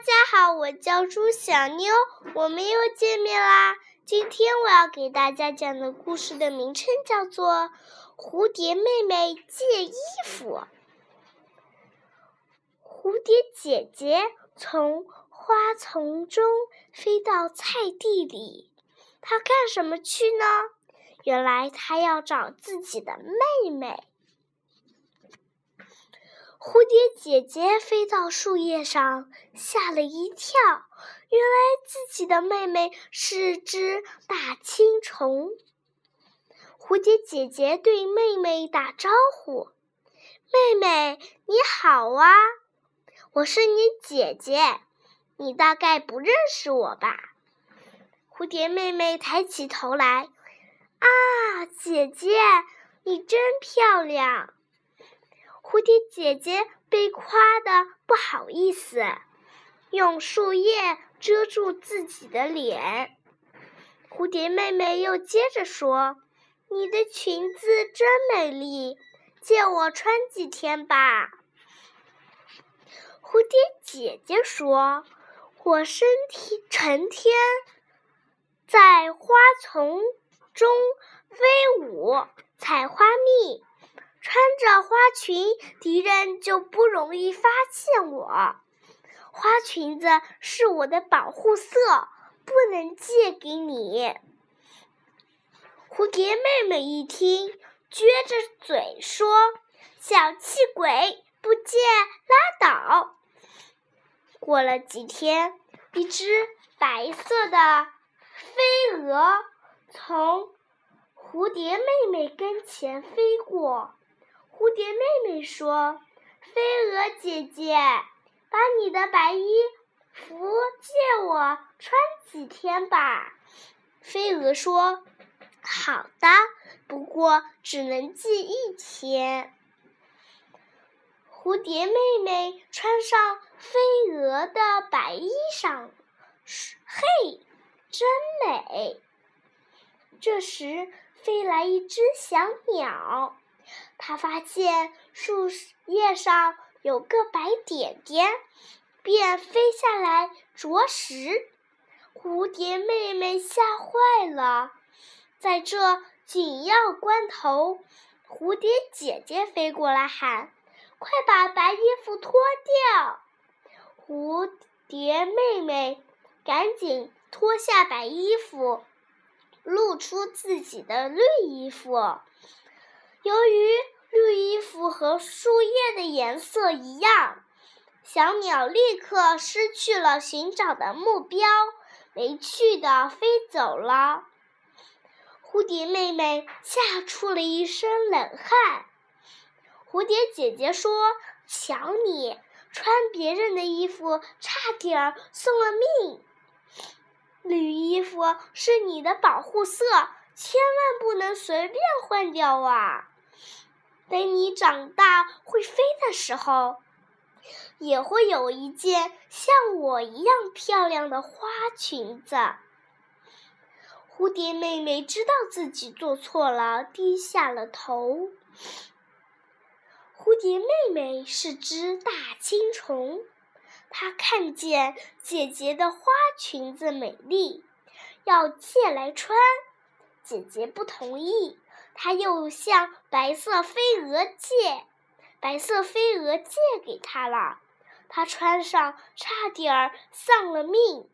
大家好，我叫朱小妞，我们又见面啦。今天我要给大家讲的故事的名称叫做《蝴蝶妹妹借衣服》。蝴蝶姐姐从花丛中飞到菜地里，她干什么去呢？原来她要找自己的妹妹。蝴蝶姐姐飞到树叶上，吓了一跳。原来自己的妹妹是只大青虫。蝴蝶姐姐对妹妹打招呼：“妹妹，你好啊，我是你姐姐。你大概不认识我吧？”蝴蝶妹妹抬起头来：“啊，姐姐，你真漂亮。”蝴蝶姐姐被夸的不好意思，用树叶遮住自己的脸。蝴蝶妹妹又接着说：“你的裙子真美丽，借我穿几天吧。”蝴蝶姐姐说：“我身体成天在花丛中飞舞，采花蜜。”穿着花裙，敌人就不容易发现我。花裙子是我的保护色，不能借给你。蝴蝶妹妹一听，撅着嘴说：“小气鬼，不借拉倒。”过了几天，一只白色的飞蛾从蝴蝶妹妹跟前飞过。蝴蝶妹妹说：“飞蛾姐姐，把你的白衣服借我穿几天吧。”飞蛾说：“好的，不过只能寄一天。”蝴蝶妹妹穿上飞蛾的白衣裳，嘿，真美。这时，飞来一只小鸟。他发现树叶上有个白点点，便飞下来啄食。蝴蝶妹妹吓坏了。在这紧要关头，蝴蝶姐姐飞过来喊：“快把白衣服脱掉！”蝴蝶妹妹赶紧脱下白衣服，露出自己的绿衣服。由于绿衣服和树叶的颜色一样，小鸟立刻失去了寻找的目标，没趣的飞走了。蝴蝶妹妹吓出了一身冷汗。蝴蝶姐姐说：“瞧你穿别人的衣服，差点儿送了命。绿衣服是你的保护色，千万不能随便换掉啊！”等你长大会飞的时候，也会有一件像我一样漂亮的花裙子。蝴蝶妹妹知道自己做错了，低下了头。蝴蝶妹妹是只大青虫，她看见姐姐的花裙子美丽，要借来穿，姐姐不同意。她又向白色飞蛾借，白色飞蛾借给她了。她穿上，差点儿丧了命。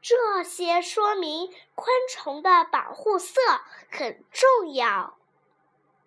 这些说明昆虫的保护色很重要。